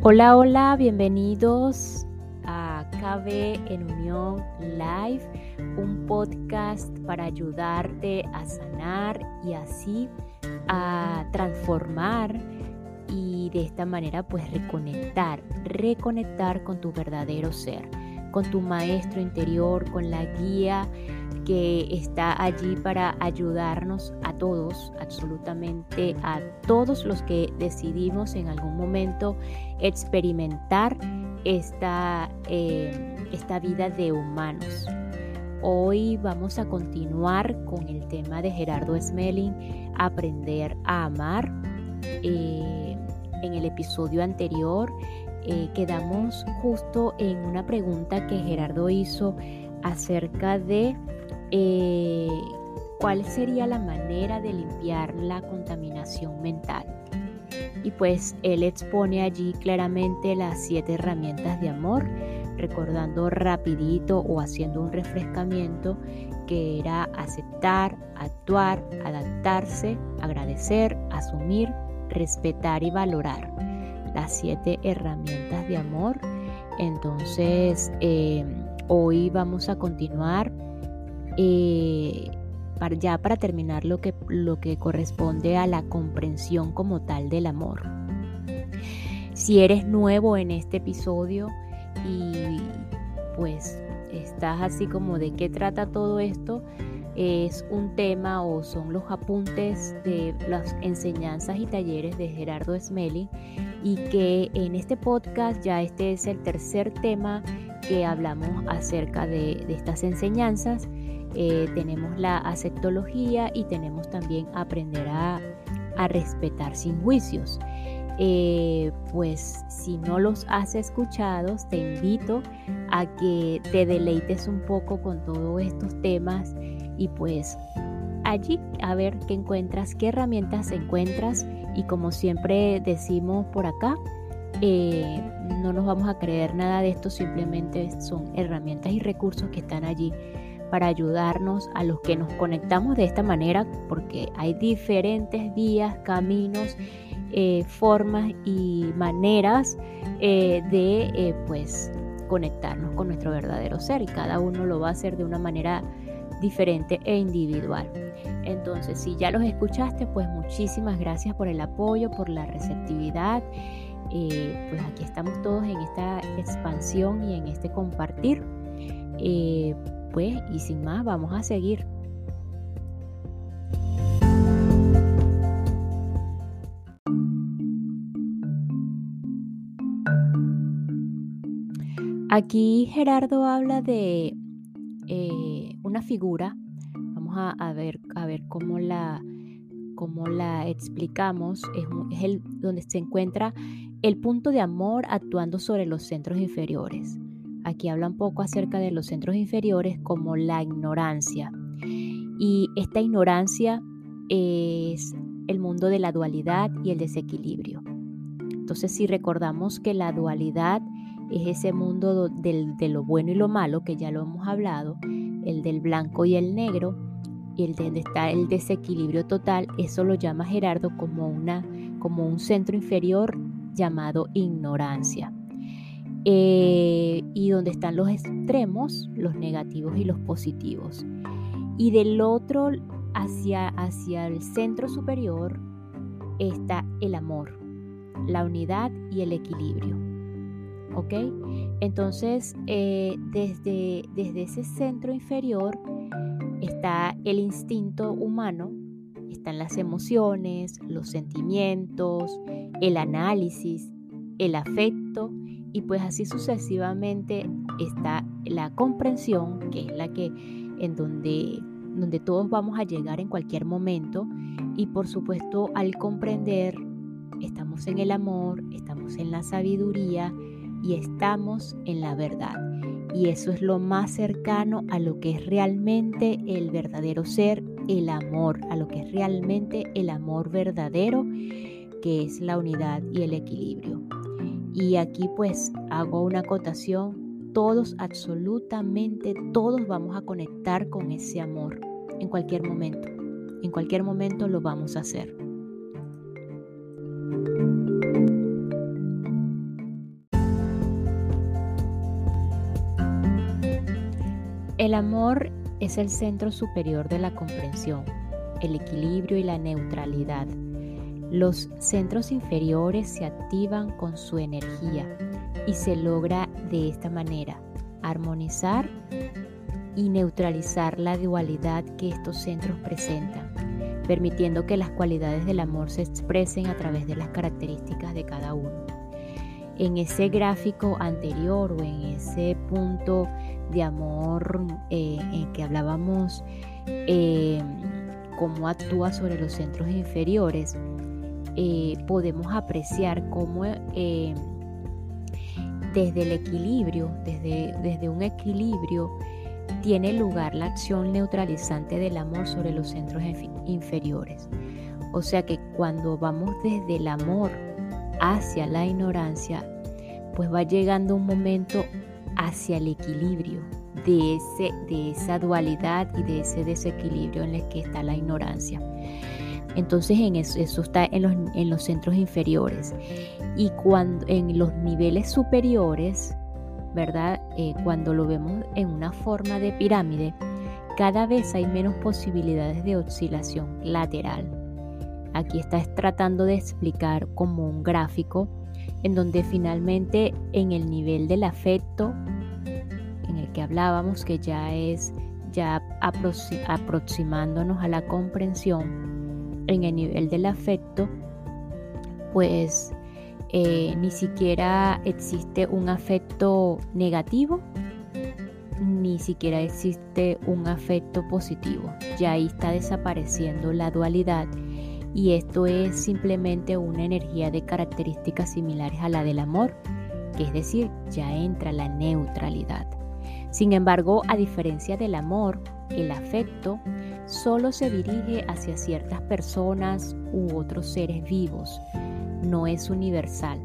Hola, hola, bienvenidos a KB en Unión Live, un podcast para ayudarte a sanar y así a transformar y de esta manera pues reconectar, reconectar con tu verdadero ser, con tu maestro interior, con la guía que está allí para ayudarnos a todos, absolutamente a todos los que decidimos en algún momento experimentar esta, eh, esta vida de humanos. Hoy vamos a continuar con el tema de Gerardo Smelling, aprender a amar. Eh, en el episodio anterior eh, quedamos justo en una pregunta que Gerardo hizo acerca de eh, cuál sería la manera de limpiar la contaminación mental. Y pues él expone allí claramente las siete herramientas de amor, recordando rapidito o haciendo un refrescamiento que era aceptar, actuar, adaptarse, agradecer, asumir, respetar y valorar. Las siete herramientas de amor. Entonces, eh, hoy vamos a continuar eh, para, ya para terminar lo que, lo que corresponde a la comprensión como tal del amor. Si eres nuevo en este episodio y pues estás así como de qué trata todo esto, es un tema o son los apuntes de las enseñanzas y talleres de Gerardo Smelly y que en este podcast ya este es el tercer tema que hablamos acerca de, de estas enseñanzas eh, tenemos la aceptología y tenemos también aprender a, respetar sin juicios. Eh, pues si no los has escuchado, te invito a que te deleites un poco con todos estos temas y pues allí a ver qué encuentras, qué herramientas encuentras y como siempre decimos por acá, eh, no nos vamos a creer nada de esto, simplemente son herramientas y recursos que están allí para ayudarnos a los que nos conectamos de esta manera, porque hay diferentes vías, caminos, eh, formas y maneras eh, de eh, pues conectarnos con nuestro verdadero ser y cada uno lo va a hacer de una manera diferente e individual. Entonces, si ya los escuchaste, pues muchísimas gracias por el apoyo, por la receptividad. pues aquí estamos todos en esta expansión y en este compartir pues y sin más vamos a seguir. Aquí Gerardo habla de eh, una figura. Vamos a, ver, a ver cómo la, cómo la explicamos. Es, es el, donde se encuentra el punto de amor actuando sobre los centros inferiores. Aquí habla un poco acerca de los centros inferiores como la ignorancia. Y esta ignorancia es el mundo de la dualidad y el desequilibrio. Entonces, si recordamos que la dualidad es ese mundo de lo bueno y lo malo, que ya lo hemos hablado, el del blanco y el negro, y el de donde está el desequilibrio total, eso lo llama Gerardo como, una, como un centro inferior llamado ignorancia. Eh, y donde están los extremos, los negativos y los positivos. Y del otro, hacia, hacia el centro superior, está el amor, la unidad y el equilibrio. ¿Ok? Entonces, eh, desde, desde ese centro inferior está el instinto humano, están las emociones, los sentimientos, el análisis, el afecto y pues así sucesivamente está la comprensión, que es la que en donde, donde todos vamos a llegar en cualquier momento. Y por supuesto al comprender, estamos en el amor, estamos en la sabiduría y estamos en la verdad. Y eso es lo más cercano a lo que es realmente el verdadero ser, el amor, a lo que es realmente el amor verdadero, que es la unidad y el equilibrio. Y aquí pues hago una acotación, todos, absolutamente todos vamos a conectar con ese amor en cualquier momento. En cualquier momento lo vamos a hacer. El amor es el centro superior de la comprensión, el equilibrio y la neutralidad los centros inferiores se activan con su energía y se logra de esta manera armonizar y neutralizar la dualidad que estos centros presentan, permitiendo que las cualidades del amor se expresen a través de las características de cada uno. En ese gráfico anterior o en ese punto de amor eh, en que hablábamos eh, cómo actúa sobre los centros inferiores, eh, podemos apreciar cómo desde el equilibrio, desde, desde un equilibrio, tiene lugar la acción neutralizante del amor sobre los centros inferiores. O sea que cuando vamos desde el amor hacia la ignorancia, pues va llegando un momento hacia el equilibrio de, ese, de esa dualidad y de ese desequilibrio en el que está la ignorancia. Entonces en eso, está en los, en los, centros inferiores. Y cuando en los niveles superiores, ¿verdad? Eh, cuando lo vemos en una forma de pirámide, cada vez hay menos posibilidades de oscilación lateral. Aquí estás tratando de explicar como un gráfico en donde finalmente en el nivel del afecto, en el que hablábamos, que ya es ya aproximándonos a la comprensión, en el nivel del afecto, pues eh, ni siquiera existe un afecto negativo, ni siquiera existe un afecto positivo. Ya ahí está desapareciendo la dualidad y esto es simplemente una energía de características similares a la del amor, que es decir, ya entra la neutralidad. Sin embargo, a diferencia del amor, el afecto solo se dirige hacia ciertas personas u otros seres vivos, no es universal.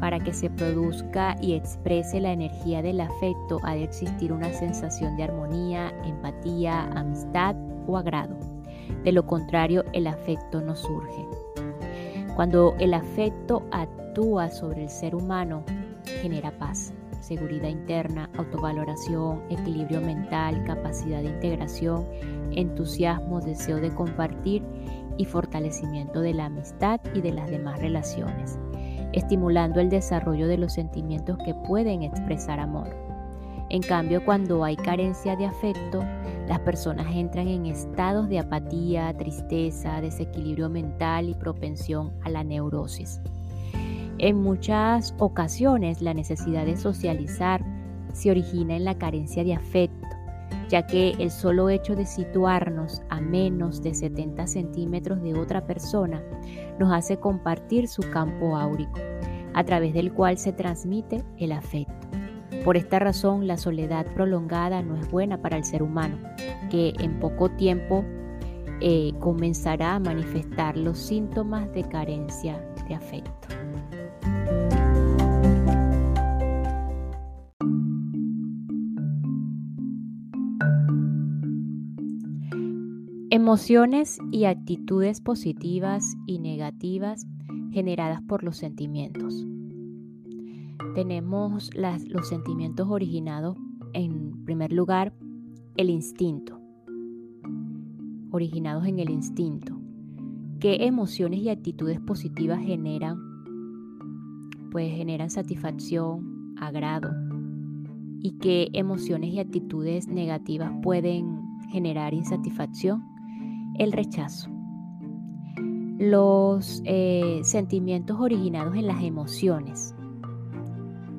Para que se produzca y exprese la energía del afecto ha de existir una sensación de armonía, empatía, amistad o agrado. De lo contrario, el afecto no surge. Cuando el afecto actúa sobre el ser humano, genera paz, seguridad interna, autovaloración, equilibrio mental, capacidad de integración, entusiasmo, deseo de compartir y fortalecimiento de la amistad y de las demás relaciones, estimulando el desarrollo de los sentimientos que pueden expresar amor. En cambio, cuando hay carencia de afecto, las personas entran en estados de apatía, tristeza, desequilibrio mental y propensión a la neurosis. En muchas ocasiones la necesidad de socializar se origina en la carencia de afecto ya que el solo hecho de situarnos a menos de 70 centímetros de otra persona nos hace compartir su campo áurico, a través del cual se transmite el afecto. Por esta razón, la soledad prolongada no es buena para el ser humano, que en poco tiempo eh, comenzará a manifestar los síntomas de carencia de afecto. Emociones y actitudes positivas y negativas generadas por los sentimientos. Tenemos los sentimientos originados, en primer lugar, el instinto. Originados en el instinto. ¿Qué emociones y actitudes positivas generan? Pues generan satisfacción, agrado. ¿Y qué emociones y actitudes negativas pueden generar insatisfacción? el rechazo. Los eh, sentimientos originados en las emociones.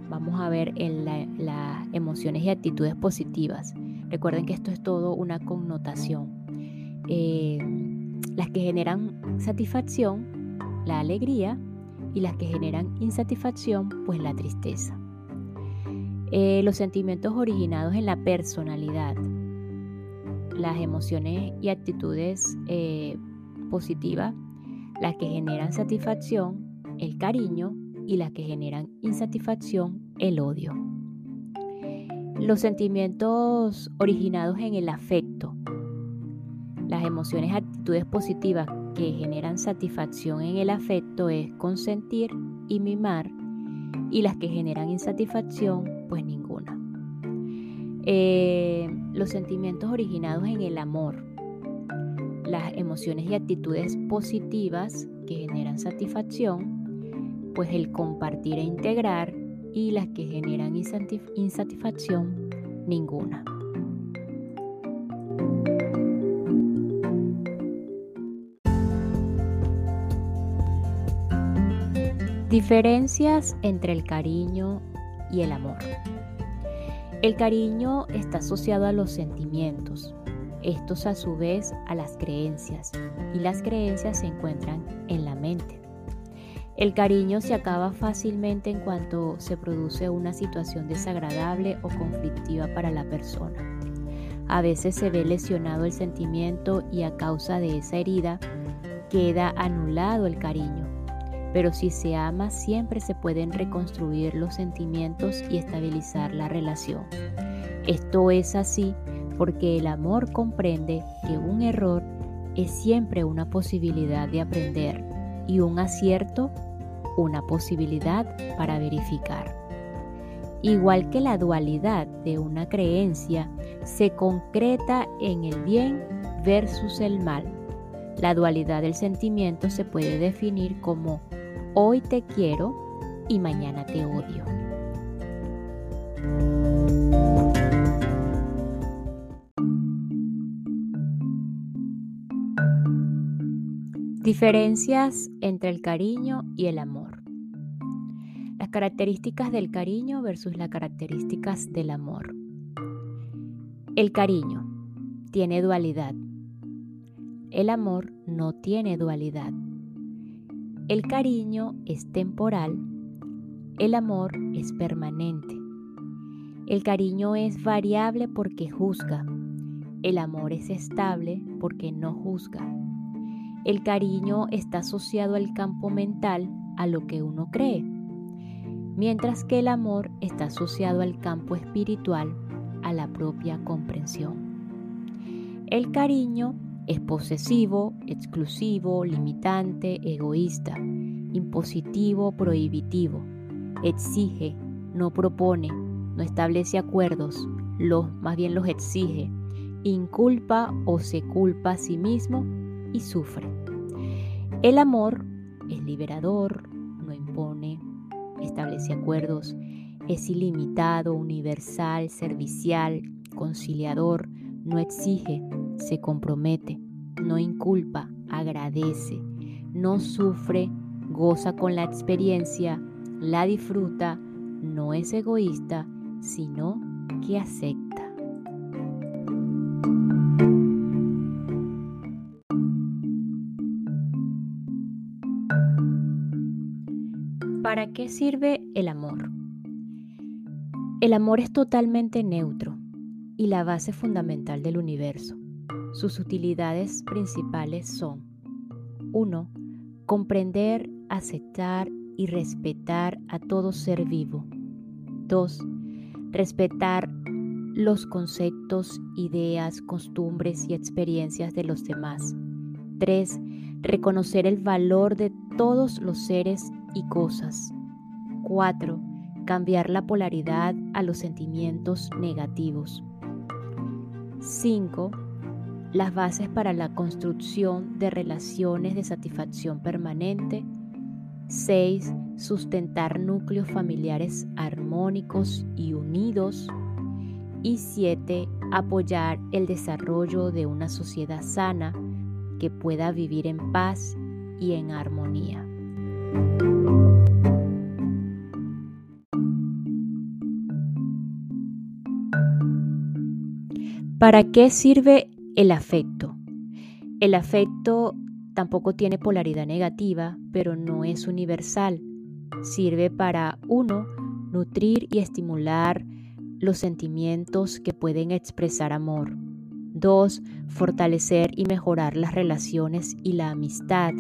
Vamos a ver en las emociones y actitudes positivas. Recuerden que esto es todo una connotación. Eh, las que generan satisfacción, la alegría, y las que generan insatisfacción, pues la tristeza. Eh, los sentimientos originados en la personalidad las emociones y actitudes eh, positivas, las que generan satisfacción, el cariño y las que generan insatisfacción, el odio. Los sentimientos originados en el afecto, las emociones y actitudes positivas que generan satisfacción en el afecto es consentir y mimar y las que generan insatisfacción pues ninguna. Eh, los sentimientos originados en el amor, las emociones y actitudes positivas que generan satisfacción, pues el compartir e integrar y las que generan insatisfacción, ninguna. Diferencias entre el cariño y el amor. El cariño está asociado a los sentimientos, estos a su vez a las creencias, y las creencias se encuentran en la mente. El cariño se acaba fácilmente en cuanto se produce una situación desagradable o conflictiva para la persona. A veces se ve lesionado el sentimiento y a causa de esa herida queda anulado el cariño pero si se ama siempre se pueden reconstruir los sentimientos y estabilizar la relación. Esto es así porque el amor comprende que un error es siempre una posibilidad de aprender y un acierto una posibilidad para verificar. Igual que la dualidad de una creencia se concreta en el bien versus el mal, la dualidad del sentimiento se puede definir como Hoy te quiero y mañana te odio. Diferencias entre el cariño y el amor. Las características del cariño versus las características del amor. El cariño tiene dualidad. El amor no tiene dualidad. El cariño es temporal, el amor es permanente. El cariño es variable porque juzga, el amor es estable porque no juzga. El cariño está asociado al campo mental, a lo que uno cree, mientras que el amor está asociado al campo espiritual, a la propia comprensión. El cariño es posesivo, exclusivo, limitante, egoísta, impositivo, prohibitivo. Exige, no propone, no establece acuerdos, los, más bien los exige. Inculpa o se culpa a sí mismo y sufre. El amor es liberador, no impone, establece acuerdos, es ilimitado, universal, servicial, conciliador, no exige, se compromete, no inculpa, agradece, no sufre, goza con la experiencia, la disfruta, no es egoísta, sino que acepta. ¿Para qué sirve el amor? El amor es totalmente neutro y la base fundamental del universo. Sus utilidades principales son 1. Comprender, aceptar y respetar a todo ser vivo. 2. Respetar los conceptos, ideas, costumbres y experiencias de los demás. 3. Reconocer el valor de todos los seres y cosas. 4. Cambiar la polaridad a los sentimientos negativos. 5. Las bases para la construcción de relaciones de satisfacción permanente. 6. Sustentar núcleos familiares armónicos y unidos. Y 7. Apoyar el desarrollo de una sociedad sana que pueda vivir en paz y en armonía. ¿Para qué sirve el afecto? El afecto tampoco tiene polaridad negativa, pero no es universal. Sirve para, uno, nutrir y estimular los sentimientos que pueden expresar amor. Dos, fortalecer y mejorar las relaciones y la amistad.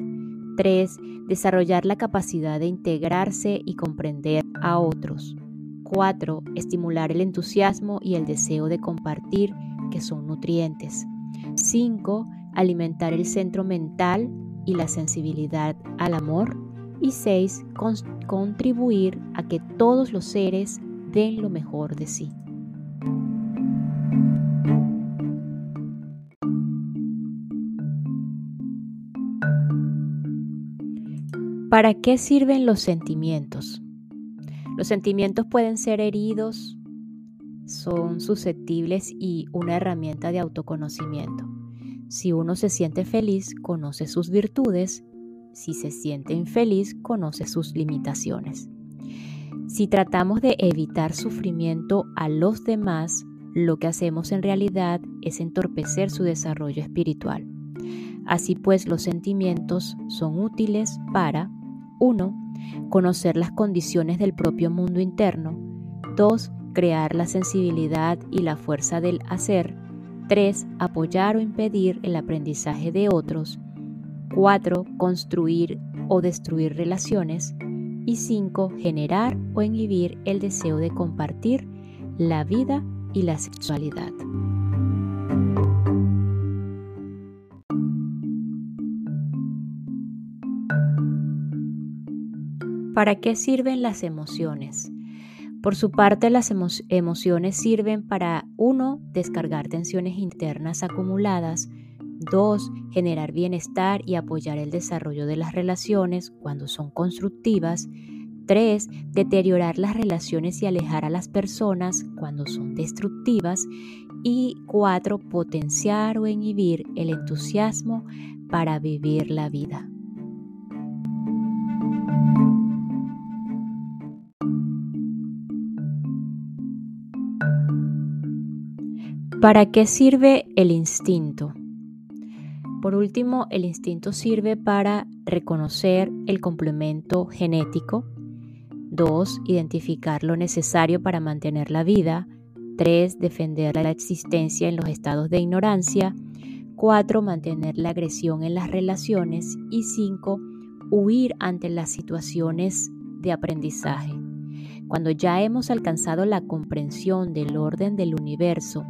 Tres, desarrollar la capacidad de integrarse y comprender a otros. Cuatro, estimular el entusiasmo y el deseo de compartir que son nutrientes. 5. Alimentar el centro mental y la sensibilidad al amor. Y 6. Contribuir a que todos los seres den lo mejor de sí. ¿Para qué sirven los sentimientos? Los sentimientos pueden ser heridos, son susceptibles y una herramienta de autoconocimiento. Si uno se siente feliz, conoce sus virtudes. Si se siente infeliz, conoce sus limitaciones. Si tratamos de evitar sufrimiento a los demás, lo que hacemos en realidad es entorpecer su desarrollo espiritual. Así pues, los sentimientos son útiles para 1. Conocer las condiciones del propio mundo interno. 2. Crear la sensibilidad y la fuerza del hacer. 3. Apoyar o impedir el aprendizaje de otros. 4. Construir o destruir relaciones. Y 5. Generar o inhibir el deseo de compartir la vida y la sexualidad. ¿Para qué sirven las emociones? Por su parte, las emociones sirven para, uno, descargar tensiones internas acumuladas, dos, generar bienestar y apoyar el desarrollo de las relaciones cuando son constructivas, tres, deteriorar las relaciones y alejar a las personas cuando son destructivas, y cuatro, potenciar o inhibir el entusiasmo para vivir la vida. ¿Para qué sirve el instinto? Por último, el instinto sirve para reconocer el complemento genético. 2. Identificar lo necesario para mantener la vida. 3. Defender la existencia en los estados de ignorancia. 4. Mantener la agresión en las relaciones. Y 5. Huir ante las situaciones de aprendizaje. Cuando ya hemos alcanzado la comprensión del orden del universo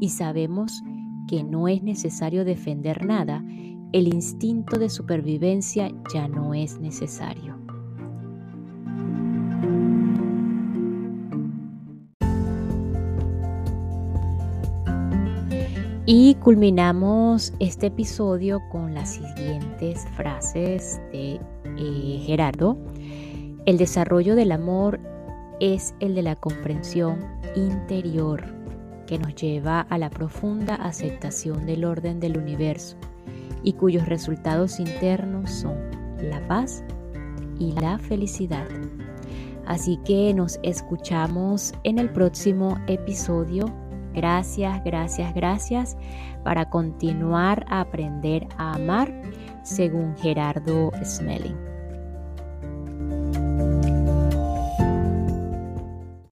y sabemos que no es necesario defender nada, el instinto de supervivencia ya no es necesario. Y culminamos este episodio con las siguientes frases de eh, Gerardo. El desarrollo del amor es el de la comprensión interior que nos lleva a la profunda aceptación del orden del universo y cuyos resultados internos son la paz y la felicidad. Así que nos escuchamos en el próximo episodio. Gracias, gracias, gracias para continuar a aprender a amar según Gerardo Smelling.